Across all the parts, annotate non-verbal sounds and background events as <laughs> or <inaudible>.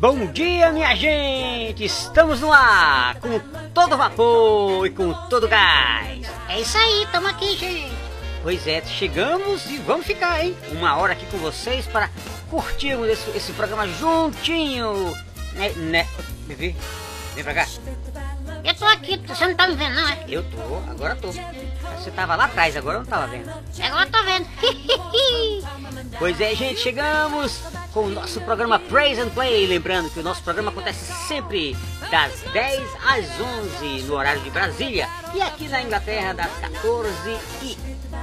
Bom dia, minha gente! Estamos no ar com todo vapor e com todo gás. É isso aí, tamo aqui, gente. Pois é, chegamos e vamos ficar, hein? Uma hora aqui com vocês para curtirmos esse, esse programa juntinho. Né, né? Bebê, vem pra cá. Eu tô aqui, você não tá me vendo, não, é? Eu tô, agora tô. Você tava lá atrás, agora eu não tava vendo. Agora eu tô vendo. <laughs> Pois é, gente, chegamos com o nosso programa Praise and Play. Lembrando que o nosso programa acontece sempre das 10 às 11 no horário de Brasília e aqui na Inglaterra das 14 e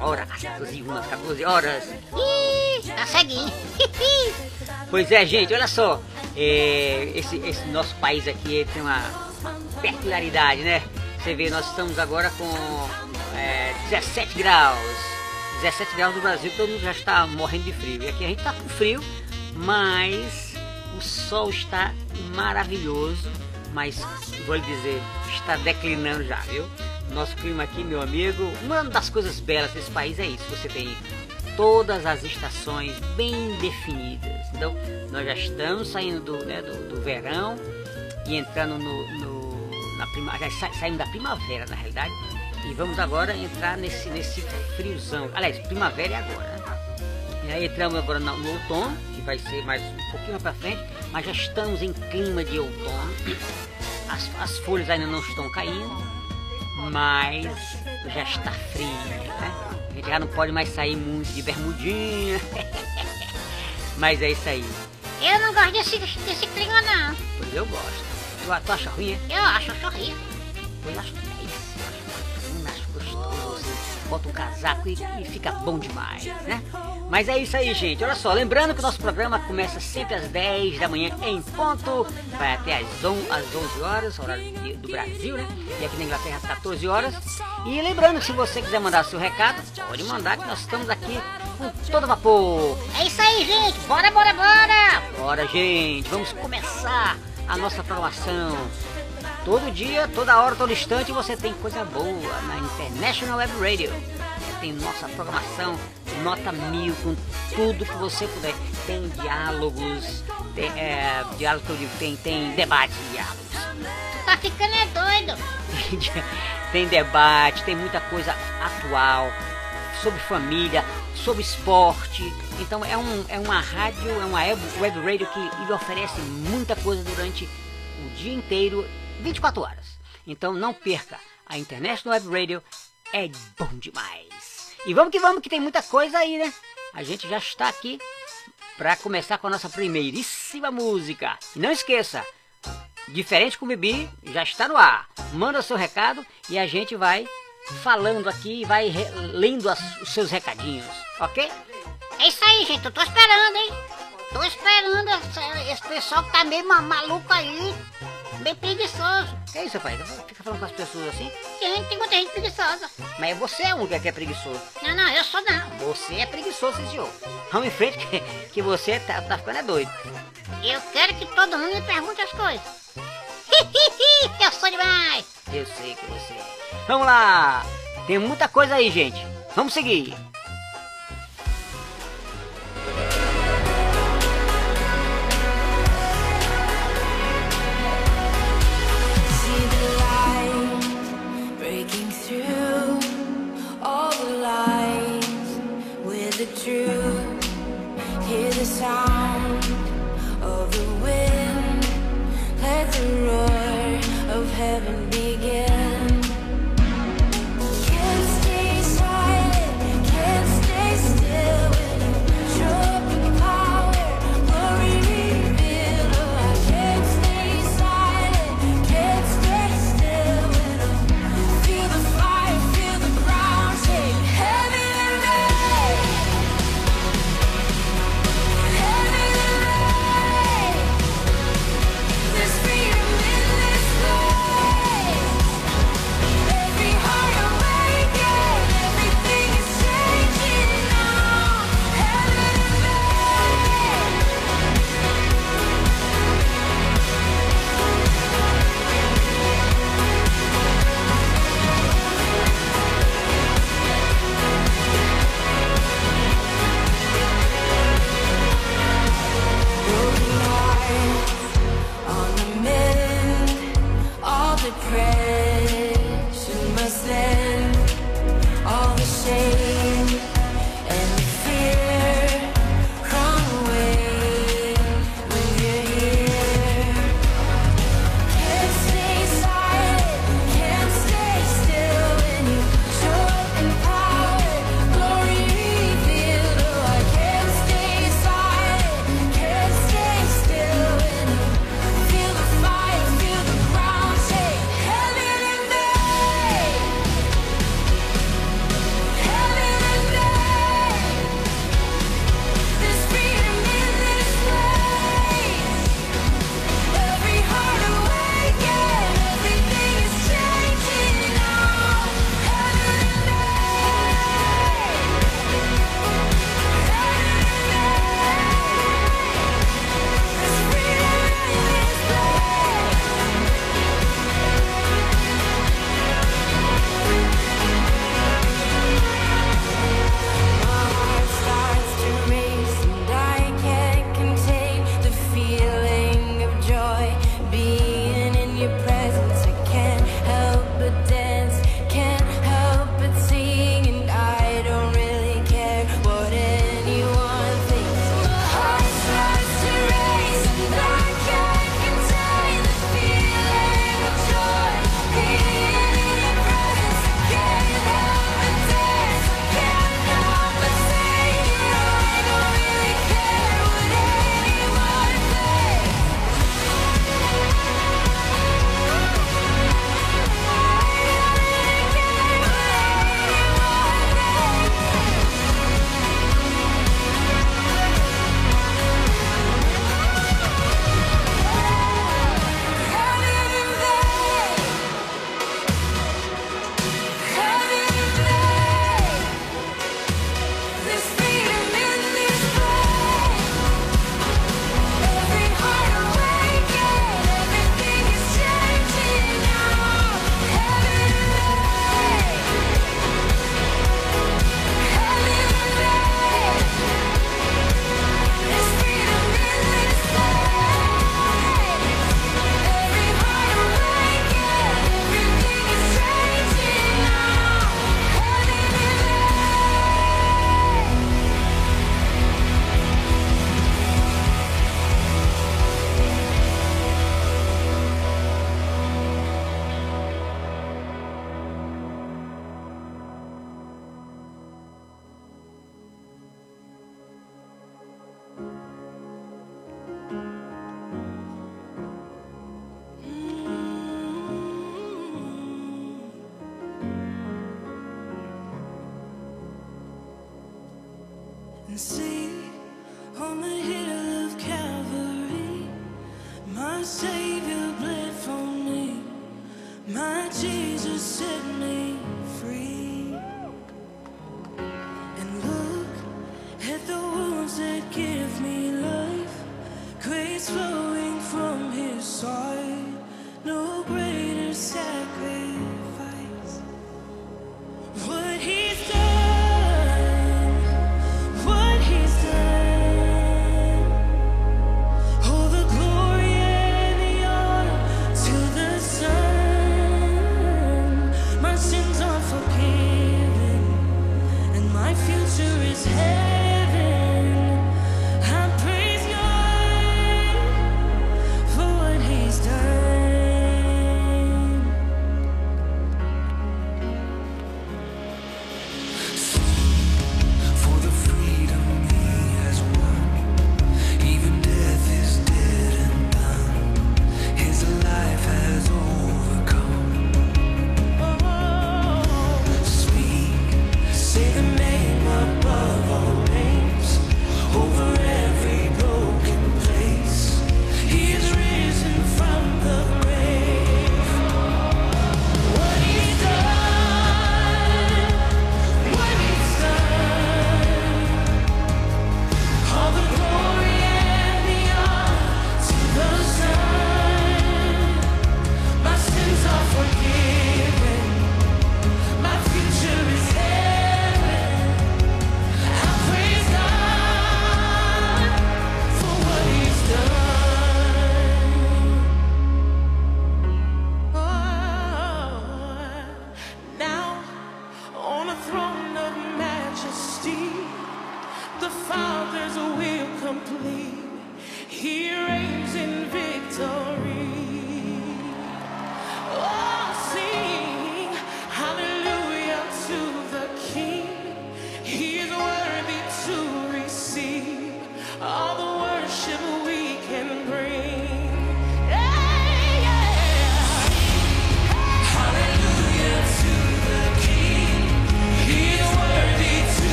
horas, 14 e umas 14 horas. Ih, tá ceguinho. <laughs> Pois é, gente, olha só. é, esse, esse nosso país aqui tem uma, uma peculiaridade, né? Você vê, nós estamos agora com é, 17 graus. 17 graus no Brasil, todo mundo já está morrendo de frio. E aqui a gente está com frio, mas o sol está maravilhoso. Mas, vou lhe dizer, está declinando já, viu? Nosso clima aqui, meu amigo, uma das coisas belas desse país é isso. Você tem todas as estações bem definidas. Então, nós já estamos saindo do, né, do, do verão e entrando no, no- na primavera, já sa- saímos da primavera na realidade, e vamos agora entrar nesse, nesse friozão. Aliás, primavera é agora, né? E aí entramos agora no, no outono, que vai ser mais um pouquinho mais pra frente, mas já estamos em clima de outono. As, as folhas ainda não estão caindo, mas já está frio, né? A gente já não pode mais sair muito de bermudinha. <laughs> mas é isso aí. Eu não gosto desse, desse clima, não. Pois eu gosto. Tu, tu acha ruim? Eu acho, acho. Eu acho é isso. Bota um casaco e, e fica bom demais, né? Mas é isso aí, gente. Olha só, lembrando que o nosso programa começa sempre às 10 da manhã em ponto. Vai até às 11, às 11 horas, horário do Brasil, né? E aqui na Inglaterra às 14 horas. E lembrando que se você quiser mandar seu recado, pode mandar que nós estamos aqui com todo vapor. É isso aí, gente. Bora, bora, bora. Bora, gente, vamos começar a nossa programação. Todo dia, toda hora, todo instante você tem coisa boa na International Web Radio. Tem nossa programação nota mil com tudo que você puder. Tem diálogos, tem, é, diálogo que eu digo, tem, tem debate de diálogos. Tu tá ficando é doido. <laughs> tem debate, tem muita coisa atual sobre família, sobre esporte. Então é, um, é uma rádio, é uma web, web radio que lhe oferece muita coisa durante o dia inteiro, 24 horas. Então não perca, a International Web Radio é bom demais. E vamos que vamos, que tem muita coisa aí, né? A gente já está aqui para começar com a nossa primeiríssima música. E não esqueça, Diferente com o Bibi, já está no ar. Manda seu recado e a gente vai falando aqui e vai lendo as- os seus recadinhos, ok? É isso aí, gente. Eu tô esperando, hein? Tô esperando esse, esse pessoal que tá meio ma- maluco aí. Bem preguiçoso. Que é isso, pai? Fica falando com as pessoas assim. Tem, tem muita gente preguiçosa. Mas você é um que é preguiçoso. Não, não, eu sou não. Você é preguiçoso, senhor. Vamos em frente que, que você tá, tá ficando é doido. Eu quero que todo mundo me pergunte as coisas. <laughs> eu sou demais. Eu sei que você é. Vamos lá! Tem muita coisa aí, gente. Vamos seguir.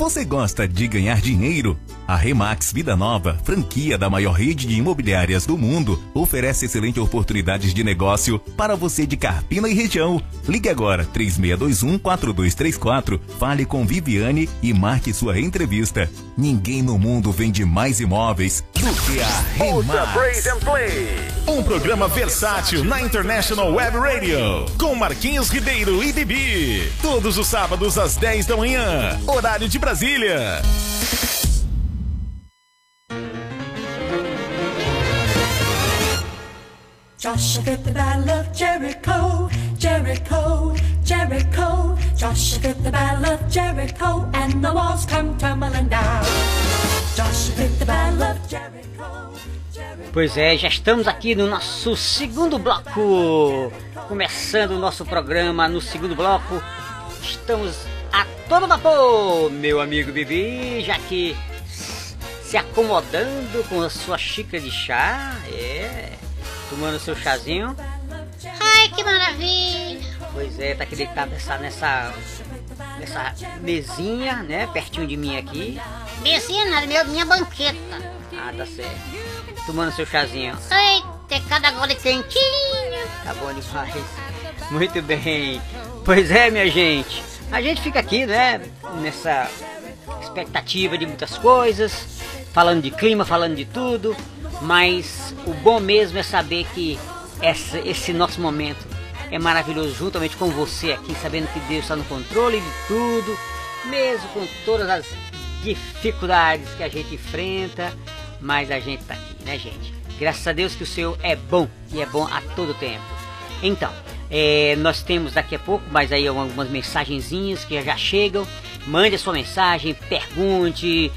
Você gosta de ganhar dinheiro? A Remax Vida Nova, franquia da maior rede de imobiliárias do mundo, oferece excelentes oportunidades de negócio para você de Carpina e região. Ligue agora 3621-4234, fale com Viviane e marque sua entrevista. Ninguém no mundo vende mais imóveis do que a Remax. Um programa versátil na International Web Radio. Com Marquinhos Ribeiro e Bibi. Todos os sábados às 10 da manhã. Horário de Brasília. Joshua the battle of Jericho, Jericho, Jericho. Joshua the battle of Jericho, and the walls come tumbling down. Joshua the battle of Jericho. Pois é, já estamos aqui no nosso segundo bloco. Começando o nosso programa no segundo bloco. Estamos a todo vapor, meu amigo Bibi, já que se acomodando com a sua xícara de chá, é, tomando seu chazinho. Ai, que maravilha! Pois é, tá aqui deitado nessa, nessa, nessa mesinha, né, pertinho de mim aqui. Mesinha nada, meu, minha banqueta. Ah, tá certo. Tomando seu chazinho. Eita, cada gole quentinho. Tá bom demais. Muito bem. Pois é, minha gente. A gente fica aqui, né? Nessa expectativa de muitas coisas, falando de clima, falando de tudo. Mas o bom mesmo é saber que essa, esse nosso momento é maravilhoso, juntamente com você aqui, sabendo que Deus está no controle de tudo, mesmo com todas as dificuldades que a gente enfrenta, mas a gente está aqui, né, gente? Graças a Deus que o Senhor é bom e é bom a todo tempo. Então, é, nós temos daqui a pouco, mas aí algumas mensagenzinhas que já chegam. Mande a sua mensagem, pergunte,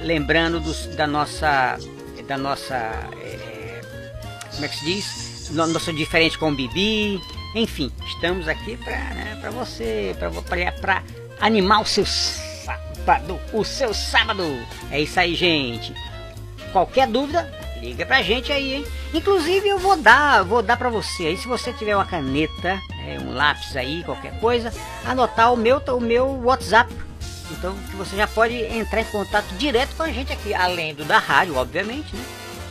lembrando dos, da nossa, da nossa, é, como é que se diz? No- Nosso diferente com o Bibi. Enfim, estamos aqui para né, você, para animar o seu sábado, o seu sábado. É isso aí, gente. Qualquer dúvida, liga pra gente aí, hein? Inclusive eu vou dar, vou dar pra você aí, se você tiver uma caneta, é, um lápis aí, qualquer coisa, anotar o meu, o meu WhatsApp. Então que você já pode entrar em contato direto com a gente aqui, além do da rádio, obviamente, né?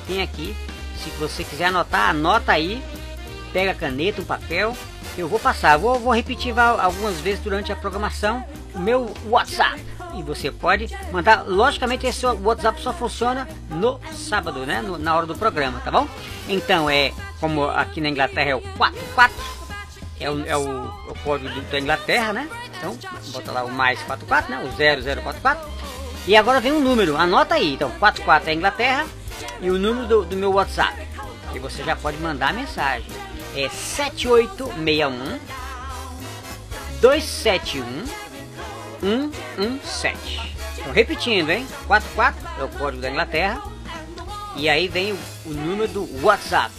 Tem aqui, se você quiser anotar, anota aí, pega a caneta, um papel, eu vou passar. Vou, vou repetir algumas vezes durante a programação o meu WhatsApp. E você pode mandar, logicamente esse WhatsApp só funciona no sábado, né? No- na hora do programa, tá bom? Então é, como aqui na Inglaterra é o 44, é o, é o, o código da Inglaterra, né? Então, bota lá o mais 44, né? O 0044. E agora vem um número, anota aí. Então, 44 é Inglaterra e o número do, do meu WhatsApp. E você já pode mandar a mensagem. É 7861 271 117. Então, repetindo, hein? 44 é o código da Inglaterra. E aí vem o, o número do WhatsApp.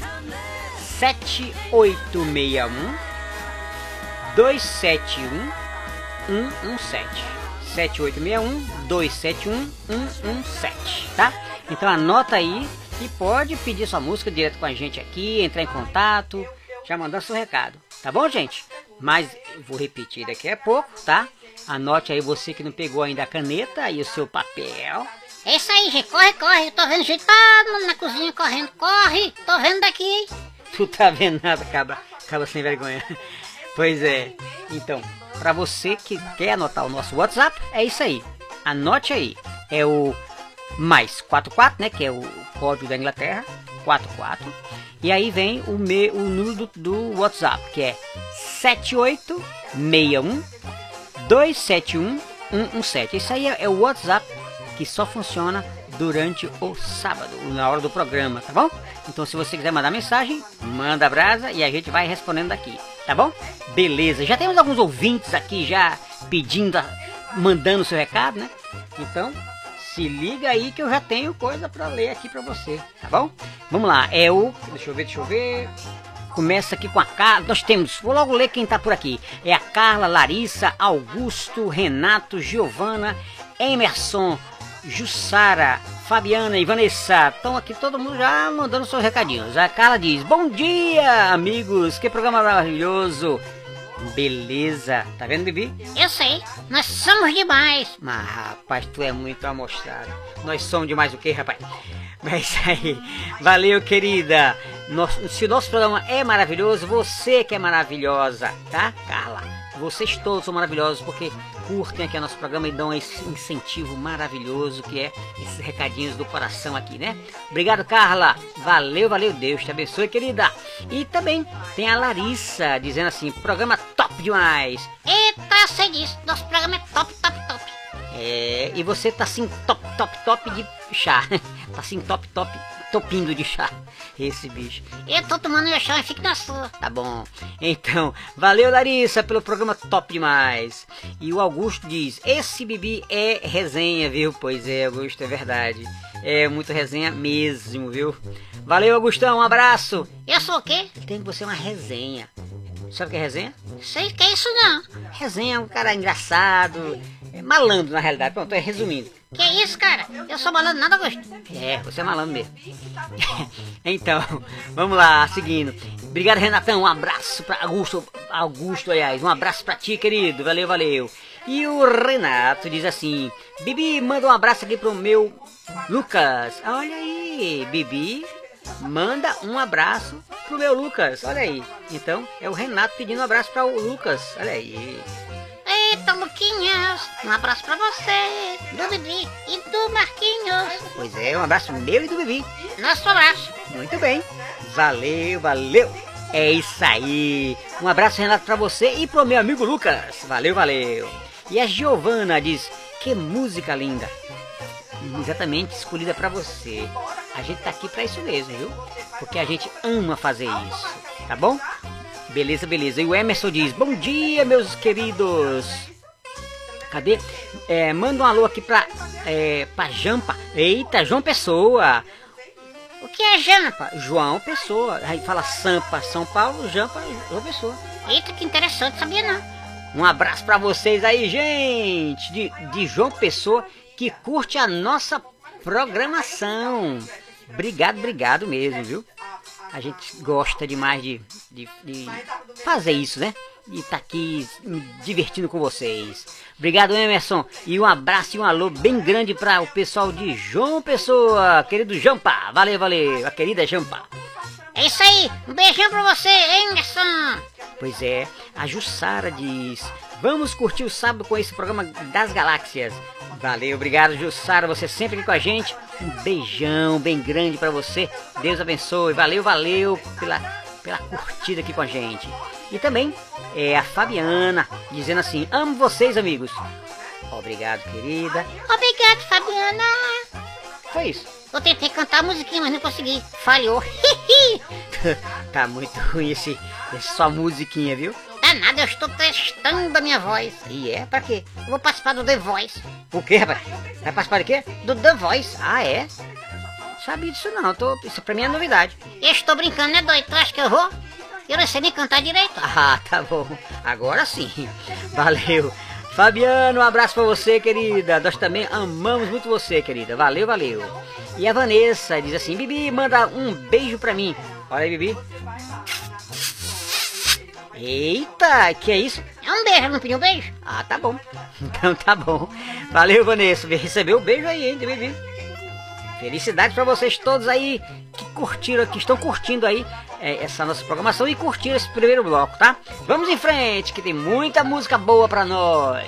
7861 271 117. 7861 271 117, tá? Então anota aí e pode pedir sua música direto com a gente aqui, entrar em contato, já mandar seu recado, tá bom, gente? Mas vou repetir daqui a pouco, tá? Anote aí você que não pegou ainda a caneta e o seu papel. É isso aí, gente. Corre, corre. Eu tô vendo gente tá na cozinha correndo. Corre. Tô vendo daqui? Tu tá vendo nada, cabra, cabra sem vergonha. Pois é. Então, pra você que quer anotar o nosso WhatsApp, é isso aí. Anote aí. É o mais 44, né? Que é o código da Inglaterra. 44. E aí vem o, me, o número do, do WhatsApp, que é 7861 271 117. Isso aí é, é o WhatsApp que só funciona durante o sábado, na hora do programa, tá bom? Então se você quiser mandar mensagem, manda a brasa e a gente vai respondendo aqui, tá bom? Beleza, já temos alguns ouvintes aqui já pedindo, mandando seu recado, né? Então, se liga aí que eu já tenho coisa pra ler aqui pra você, tá bom? Vamos lá, é o. Deixa eu ver, deixa eu ver. Começa aqui com a Carla. Nós temos, vou logo ler quem tá por aqui. É a Carla, Larissa, Augusto, Renato, Giovana, Emerson, Jussara, Fabiana e Vanessa. Estão aqui todo mundo já mandando seus recadinhos. A Carla diz: Bom dia, amigos. Que programa maravilhoso. Beleza. Tá vendo, Bibi? Eu sei, nós somos demais. Mas, rapaz, tu é muito amostrado. Nós somos demais o quê, rapaz? <laughs> Mas aí, valeu, querida. Nosso, se o nosso programa é maravilhoso, você que é maravilhosa, tá, Carla? Vocês todos são maravilhosos porque curtem aqui o nosso programa e dão esse incentivo maravilhoso que é esses recadinhos do coração aqui, né? Obrigado, Carla. Valeu, valeu. Deus te abençoe, querida. E também tem a Larissa dizendo assim: programa top demais. Eita, sei disso. Nosso programa é top, top, top. É, e você tá assim top, top, top de chá. <laughs> tá assim top, top, topindo de chá. Esse bicho. Eu tô tomando meu chá e fico na sua. Tá bom. Então, valeu Larissa pelo programa top demais. E o Augusto diz: Esse Bibi é resenha, viu? Pois é, Augusto, é verdade. É muito resenha mesmo, viu? Valeu, Augustão, um abraço. Eu sou o quê? Tem que ser uma resenha. Sabe o que é resenha? Sei que é isso não. Resenha é um cara engraçado, é malandro na realidade. Pronto, é resumindo. Que isso, cara? Eu sou malandro nada, Augusto. É, você é malandro mesmo. <laughs> então, vamos lá, seguindo. Obrigado, Renatão. Um abraço pra Augusto. Augusto, aliás, um abraço pra ti, querido. Valeu, valeu. E o Renato diz assim: Bibi, manda um abraço aqui pro meu Lucas. Olha aí, Bibi. Manda um abraço pro meu Lucas. Olha aí. Então, é o Renato pedindo um abraço para o Lucas. Olha aí. Eita, Luquinhas. Um abraço pra você, do Bibi e do Marquinhos. Pois é, um abraço meu e do Bibi. Nosso abraço. Muito bem. Valeu, valeu. É isso aí. Um abraço, Renato, pra você e pro meu amigo Lucas. Valeu, valeu. E a Giovana diz: Que música linda. Exatamente escolhida pra você. A gente tá aqui pra isso mesmo, viu? Porque a gente ama fazer isso. Tá bom? Beleza, beleza. E o Emerson diz: Bom dia, meus queridos. Cadê? É, manda um alô aqui pra, é, pra Jampa. Eita, João Pessoa. O que é jampa? João Pessoa. Aí fala Sampa, São Paulo, Jampa, João Pessoa. Eita, que interessante, sabia não. Um abraço pra vocês aí, gente, de, de João Pessoa, que curte a nossa programação. Obrigado, obrigado mesmo, viu? A gente gosta demais de, de, de fazer isso, né? E tá aqui me divertindo com vocês. Obrigado, Emerson. E um abraço e um alô bem grande para o pessoal de João Pessoa, querido Jampa. Valeu, valeu, a querida Jampa. É isso aí. Um beijão pra você, Anderson. Pois é, a Jussara diz: Vamos curtir o sábado com esse programa das galáxias. Valeu, obrigado, Jussara, você sempre aqui com a gente. Um beijão bem grande pra você. Deus abençoe. Valeu, valeu pela, pela curtida aqui com a gente. E também é a Fabiana dizendo assim: Amo vocês, amigos. Obrigado, querida. Obrigado, Fabiana. Foi isso. Eu tentei cantar a musiquinha, mas não consegui. Falhou. <laughs> <laughs> tá muito ruim esse, esse sua musiquinha, viu? Danado, eu estou testando a minha voz. E é pra quê? Eu vou participar do The Voice. O quê, rapaz? Vai participar de quê? Do The Voice. Ah, é? Sabia disso não, tô, isso pra mim é novidade. Eu estou brincando, né, doido? Tu acha que eu vou? Eu não sei nem cantar direito. <laughs> Ah, tá bom. Agora sim. Valeu. Fabiano, um abraço pra você, querida. Nós também amamos muito você, querida. Valeu, valeu. E a Vanessa diz assim: Bibi, manda um beijo pra mim. Olha aí, Bibi. Eita, que é isso? É um beijo, não pediu um beijo? Ah, tá bom. <laughs> Então tá bom. Valeu, Vanessa. Recebeu o beijo aí, hein, Bibi. Felicidade pra vocês todos aí que curtiram, que estão curtindo aí é, essa nossa programação e curtiram esse primeiro bloco, tá? Vamos em frente, que tem muita música boa pra nós.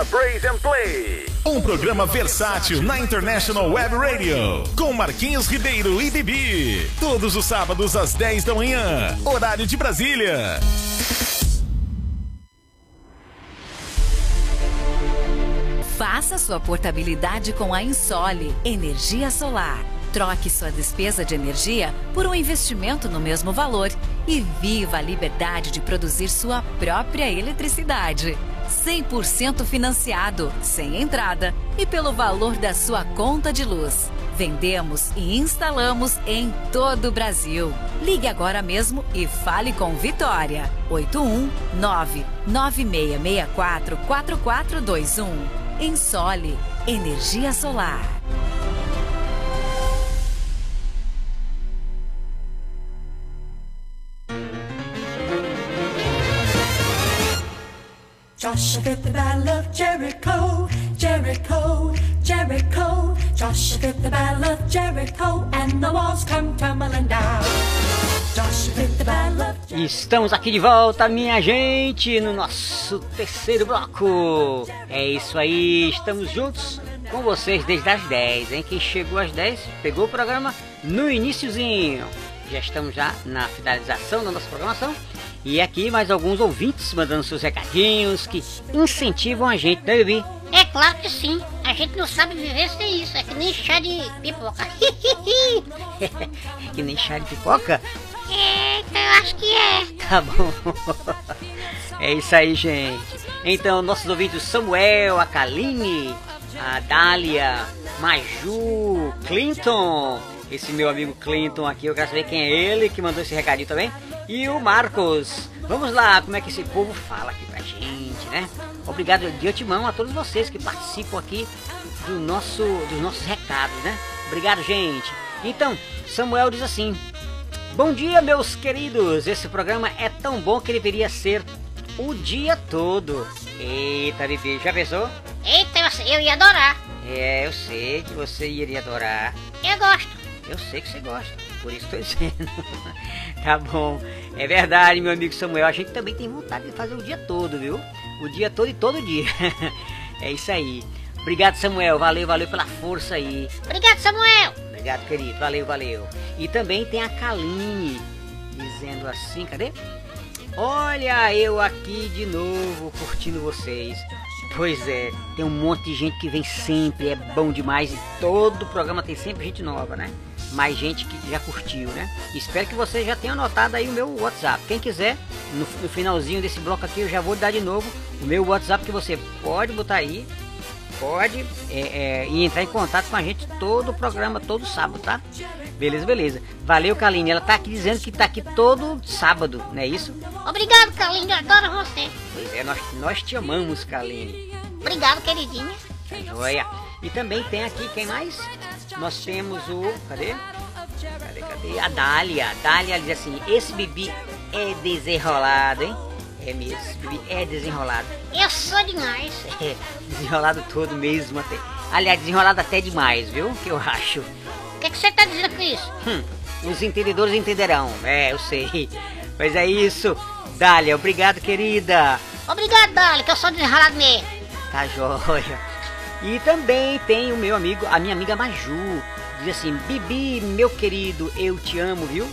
Ouça Praise and Play. Um programa versátil na International Web Radio. Com Marquinhos Ribeiro e Bibi. Todos os sábados às 10 da manhã. Horário de Brasília. Faça sua portabilidade com a Insole Energia Solar. Troque sua despesa de energia por um investimento no mesmo valor e viva a liberdade de produzir sua própria eletricidade. 100% financiado, sem entrada e pelo valor da sua conta de luz. Vendemos e instalamos em todo o Brasil. Ligue agora mesmo e fale com Vitória. 819 9664 4421. Ensole Energia Solar. Joshua fit the battle of Jericho, Jericho, Jericho. Joshua fit the battle of Jericho, and the walls come tumbling down. Estamos aqui de volta, minha gente, no nosso terceiro bloco. É isso aí, estamos juntos com vocês desde as 10, hein? Quem chegou às 10 pegou o programa no iníciozinho. Já estamos já na finalização da nossa programação. E aqui mais alguns ouvintes mandando seus recadinhos que incentivam a gente, né, Bibi? É claro que sim. A gente não sabe viver sem isso. É que nem chá de pipoca. <laughs> que nem chá de pipoca? Eita, eu acho que é. Tá bom. <laughs> É isso aí, gente. Então, nossos ouvintes Samuel, a Kaline, a Dália, Maju, Clinton. Esse meu amigo Clinton aqui, eu quero saber quem é ele que mandou esse recadinho também. E o Marcos. Vamos lá, como é que esse povo fala aqui pra gente, né? Obrigado de antemão a todos vocês que participam aqui do nosso, dos nossos recados, né? Obrigado, gente. Então, Samuel diz assim: Bom dia, meus queridos. Esse programa é tão bom que deveria ser o dia todo. Eita, Bibi, já pensou? Eita, eu ia adorar. É, eu sei que você iria adorar. Eu gosto. Eu sei que você gosta, por isso estou dizendo. <laughs> tá bom. É verdade, meu amigo Samuel. A gente também tem vontade de fazer o dia todo, viu? O dia todo e todo dia. <laughs> é isso aí. Obrigado, Samuel. Valeu, valeu pela força aí. Obrigado, Samuel. Obrigado, querido. Valeu, valeu. E também tem a Kaline dizendo assim, cadê? Olha eu aqui de novo curtindo vocês. Pois é, tem um monte de gente que vem sempre, é bom demais. E todo programa tem sempre gente nova, né? Mais gente que já curtiu, né? Espero que vocês já tenham anotado aí o meu WhatsApp. Quem quiser, no, no finalzinho desse bloco aqui, eu já vou dar de novo o meu WhatsApp que você pode botar aí pode é, é, e entrar em contato com a gente todo o programa, todo sábado, tá? Beleza, beleza. Valeu, Kaline. Ela tá aqui dizendo que tá aqui todo sábado, não é isso? Obrigado, Carlinhos. Eu adoro você. Pois é, nós, nós te amamos, Kaline. Obrigado, queridinha. Tá joia. E também tem aqui, quem mais? Nós temos o. Cadê? Cadê, cadê? A Dália. A Dália diz assim: esse bebê é desenrolado, hein? É mesmo, esse bebê é desenrolado. Eu sou demais. <laughs> É, desenrolado todo mesmo até. Aliás, desenrolado até demais, viu? Que eu acho. O que, que você tá dizendo com isso? Hum, os entendedores entenderão. É, eu sei. Mas é isso. Dália, obrigado, querida. Obrigado, Dali, que eu sou desenrolado mesmo. Tá joia. E também tem o meu amigo, a minha amiga Maju. Diz assim, Bibi, meu querido, eu te amo, viu?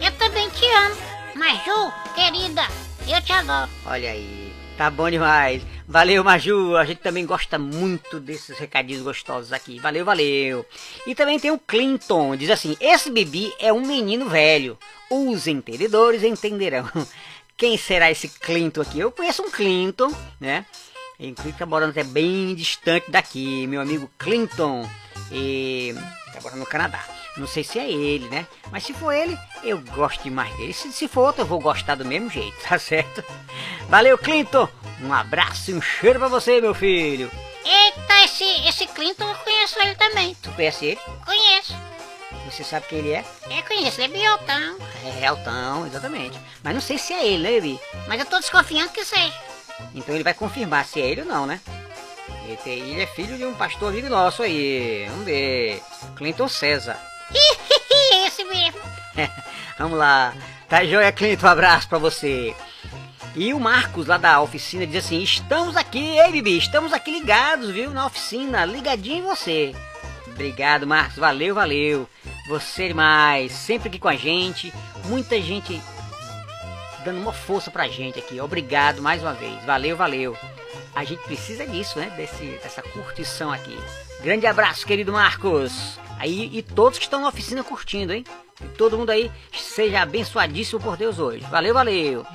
Eu também te amo. Maju, querida, eu te adoro. Olha aí, tá bom demais. Valeu, Maju. A gente também gosta muito desses recadinhos gostosos aqui. Valeu, valeu. E também tem o Clinton. Diz assim: Esse Bibi é um menino velho. Os entendedores entenderão. <laughs> Quem será esse Clinton aqui? Eu conheço um Clinton, né? Ele tá morando até bem distante daqui, meu amigo Clinton. E tá morando no Canadá. Não sei se é ele, né? Mas se for ele, eu gosto demais dele. Se, se for outro, eu vou gostar do mesmo jeito, <laughs> tá certo? Valeu, Clinton! Um abraço e um cheiro pra você, meu filho! Eita, esse, esse Clinton eu conheço ele também. Tu conhece ele? Conheço. Você sabe quem ele é? Eu conheço, ele é biotão. É, Altão, exatamente. Mas não sei se é ele, né? Mas eu tô desconfiando que seja. Então ele vai confirmar se é ele ou não, né? Ele, é filho de um pastor amigo nosso aí. Vamos ver. Clinton César. <laughs> esse mesmo. <laughs> Vamos lá. Tá joia, Clinton? Um abraço pra você. E o Marcos, lá da oficina, diz assim: Estamos aqui, ei, Bibi, estamos aqui ligados, viu? Na oficina, ligadinho em você. Obrigado, Marcos. Valeu, valeu. Você é demais. Sempre aqui com a gente. Muita gente dando uma força pra gente aqui. Obrigado mais uma vez. Valeu, valeu. A gente precisa disso, né? Desse, dessa curtição aqui. Grande abraço, querido Marcos. Aí, e todos que estão na oficina curtindo, hein? E todo mundo aí seja abençoadíssimo por Deus hoje. Valeu, valeu.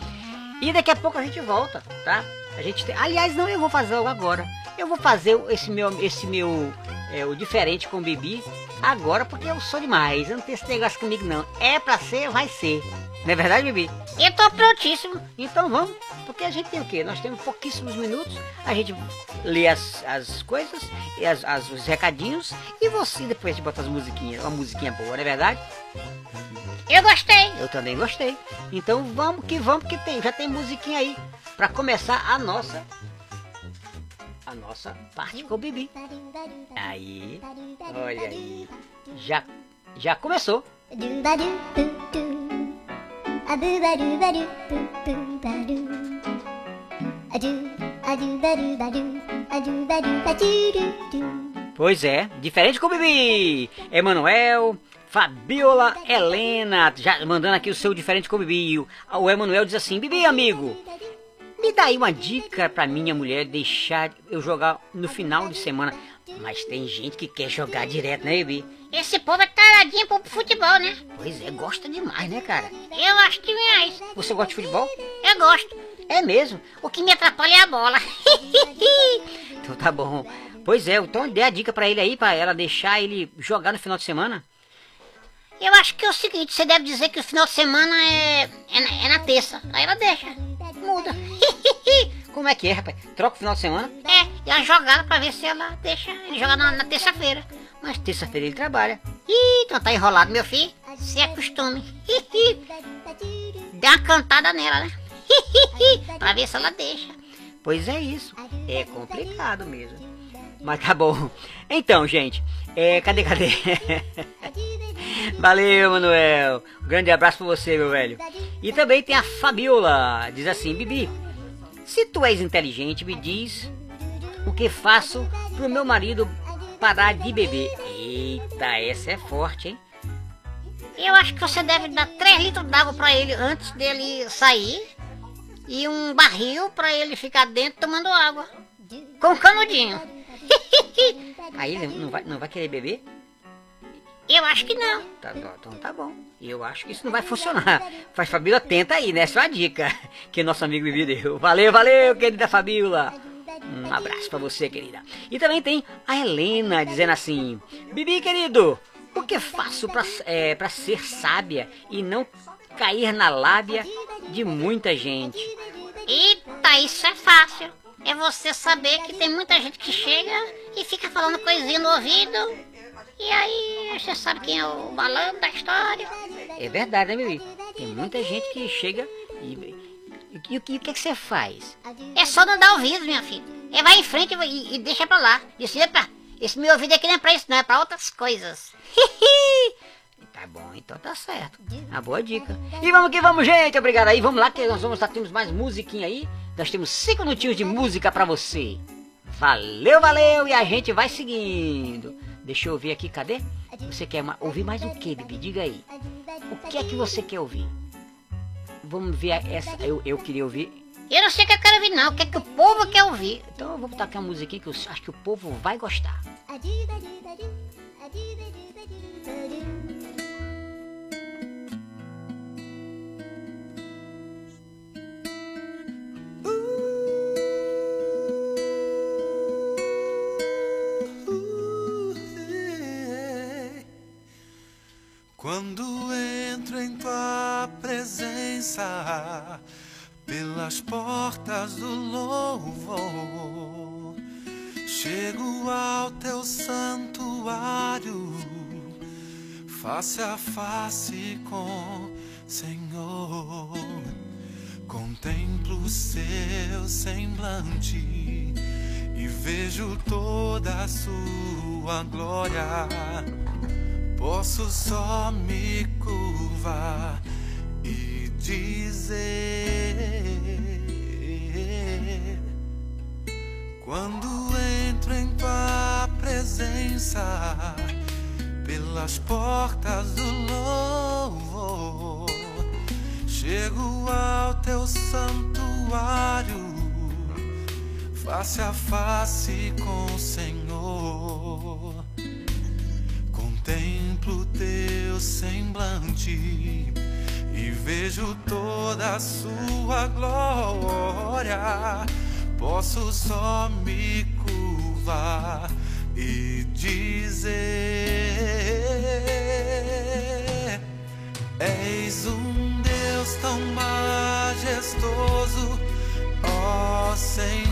E daqui a pouco a gente volta, tá? A gente tem... Aliás, não, eu vou fazer algo agora. Eu vou fazer esse meu, esse meu, é, o diferente com o Bibi agora, porque eu sou demais. Eu não tenho esse negócio comigo, não. É pra ser, vai ser. Não é verdade, Bibi? Eu tô prontíssimo. Então vamos, porque a gente tem o quê? Nós temos pouquíssimos minutos, a gente lê as, as coisas, e as, as- os recadinhos, e você depois a gente bota as musiquinhas, uma musiquinha boa, não é verdade? Eu gostei. Eu também gostei. Então vamos que vamos que tem, já tem musiquinha aí pra começar a nossa a nossa parte com o Bibi. Aí, olha aí. Já já começou. Pois é, diferente com o Bibi. Emanuel, Fabiola, Helena, já mandando aqui o seu diferente com o Bibi. O Emanuel diz assim: Bibi, amigo, me dá aí uma dica pra minha mulher deixar eu jogar no final de semana. Mas tem gente que quer jogar direto, né, Bibi? Esse povo é taradinho pro futebol, né? Pois é, gosta demais, né, cara? Eu acho demais. Você gosta de futebol? Eu gosto. É mesmo? O que me atrapalha é a bola. <laughs> Então tá bom. Pois é, então dê a dica pra ele aí, pra ela deixar ele jogar no final de semana. Eu acho que é o seguinte, você deve dizer que o final de semana é, é, na, é na terça. Aí ela deixa. Muda. <laughs> Como é que é, rapaz? Troca o final de semana? É, e a jogada pra ver se ela deixa ele jogar na, na terça-feira. Mas terça-feira ele trabalha. Ih, então tá enrolado, meu filho. Se acostume. Dê uma cantada nela, né? pra ver se ela deixa. Pois é isso. É complicado mesmo. Mas tá bom. Então, gente, é, cadê, cadê? <laughs> Valeu, Manuel. Um grande abraço pra você, meu velho. E também tem a Fabiola. Diz assim, Bibi, se tu és inteligente, me diz o que faço pro meu marido parar de beber. Eita, essa é forte, hein? Eu acho que você deve dar 3 litros d'água pra ele antes dele sair. E um barril pra ele ficar dentro tomando água. Com canudinho. <laughs> Aí ele não vai, não vai querer beber? Eu acho que não. Tá, tá, então tá bom. Eu acho que isso não vai funcionar. Faz Fabíola, tenta aí, né? Só a dica que nosso amigo Bibi deu. Valeu, valeu, querida Fabíola. Um abraço pra você, querida. E também tem a Helena dizendo assim: Bibi, querido, o que faço pra, é, pra ser sábia e não cair na lábia de muita gente? Eita, isso é fácil. É você saber que tem muita gente que chega e fica falando coisinha no ouvido. E aí você sabe quem é o malandro da história. É verdade, né, Bibi? Tem muita gente que chega e. E o que, o que, é que você faz? É só não dar ouvido, minha filha. É vai em frente e, e deixa pra lá. Diz, epa, esse meu ouvido aqui não é pra isso, não, é pra outras coisas. <laughs> Tá bom, então tá certo. Uma boa dica. E vamos que vamos, gente. Obrigado aí. Vamos lá que nós vamos lá, temos mais musiquinha aí. Nós temos cinco minutinhos de música pra você. Valeu, valeu. E a gente vai seguindo. Deixa eu ouvir aqui, cadê? Você quer ouvir mais o que, Bibi? Diga aí. O que é que você quer ouvir? Vamos ver essa. Eu, eu queria ouvir. Eu não sei o que eu quero ouvir, não. O que é que o povo quer ouvir? Então eu vou botar aqui uma musiquinha que eu acho que o povo vai gostar. Quando entro em tua presença, pelas portas do louvor, chego ao teu santuário, face a face com Senhor. Contemplo o seu semblante e vejo toda a sua glória. Posso só me curvar e dizer: Quando entro em tua presença, pelas portas do louvor, chego ao teu santuário, face a face com o Senhor. Contemplo teu semblante e vejo toda a sua glória. Posso só me curvar e dizer: És um Deus tão majestoso, ó Senhor.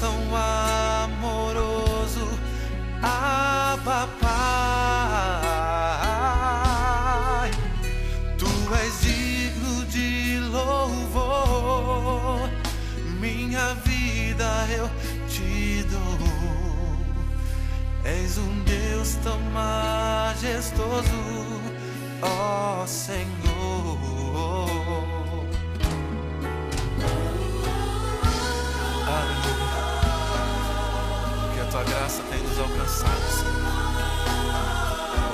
Tão amoroso, Abba Pai. Tu és digno de louvor, minha vida eu te dou. És um Deus tão majestoso, ó Senhor. Tua graça tem nos alcançado, Senhor.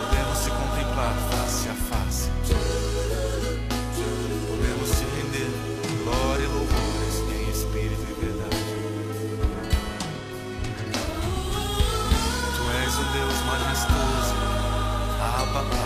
Podemos te contemplar face a face. Podemos te render glória e louvores em espírito e verdade. Tu és o Deus majestoso, Abba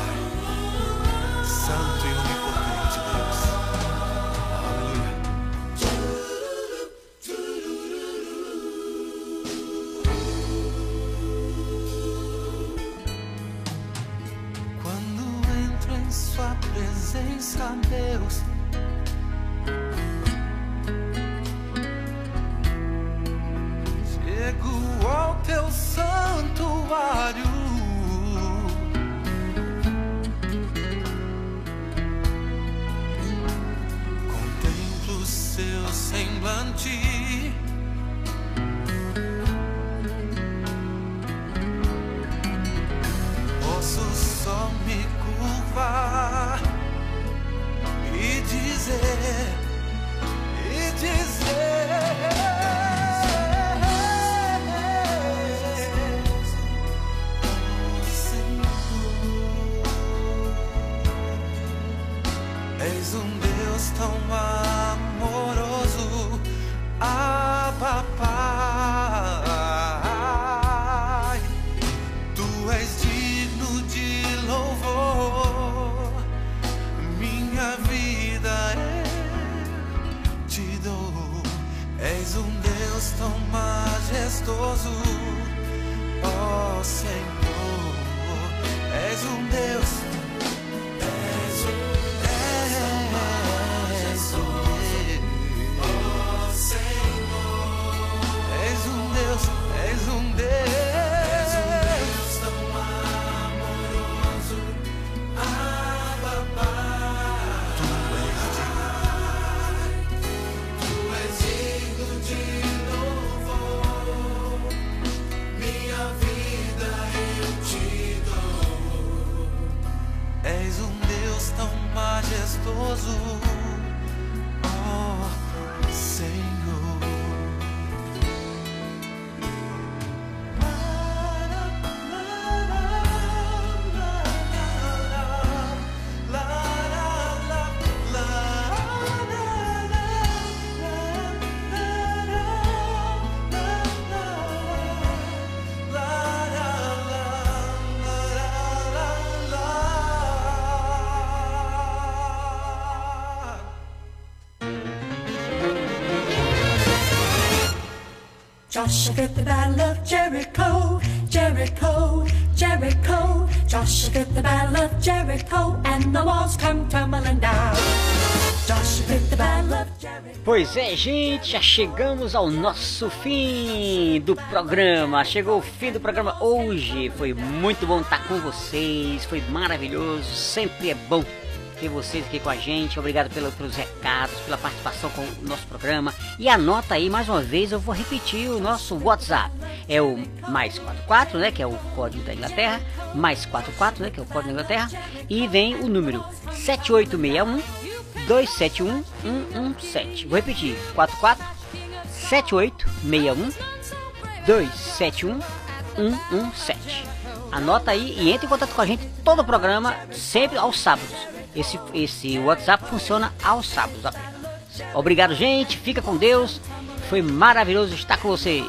Joshua fit the battle of Jericho, Jericho, Jericho. Joshua fit the battle of Jericho, and the walls come tumbling down. Joshua. Pois é, gente, já chegamos ao nosso fim do programa. Chegou o fim do programa hoje. Foi muito bom estar com vocês. Foi maravilhoso. Sempre é bom ter vocês aqui com a gente. Obrigado pelo- pelos recados, pela participação com o nosso programa. E anota aí mais uma vez, eu vou repetir o nosso WhatsApp. É o mais 44, né? Que é o código da Inglaterra. Mais 44, né? Que é o código da Inglaterra. E vem o número 7861 271 117. Vou repetir: 44 7861 271 117. Anota aí e entre em contato com a gente todo o programa, sempre aos sábados. Esse, esse WhatsApp funciona aos sábados apenas. Obrigado, gente. Fica com Deus. Foi maravilhoso estar com vocês.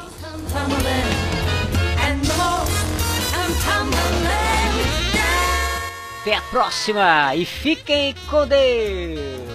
Até a próxima e fiquem com Deus.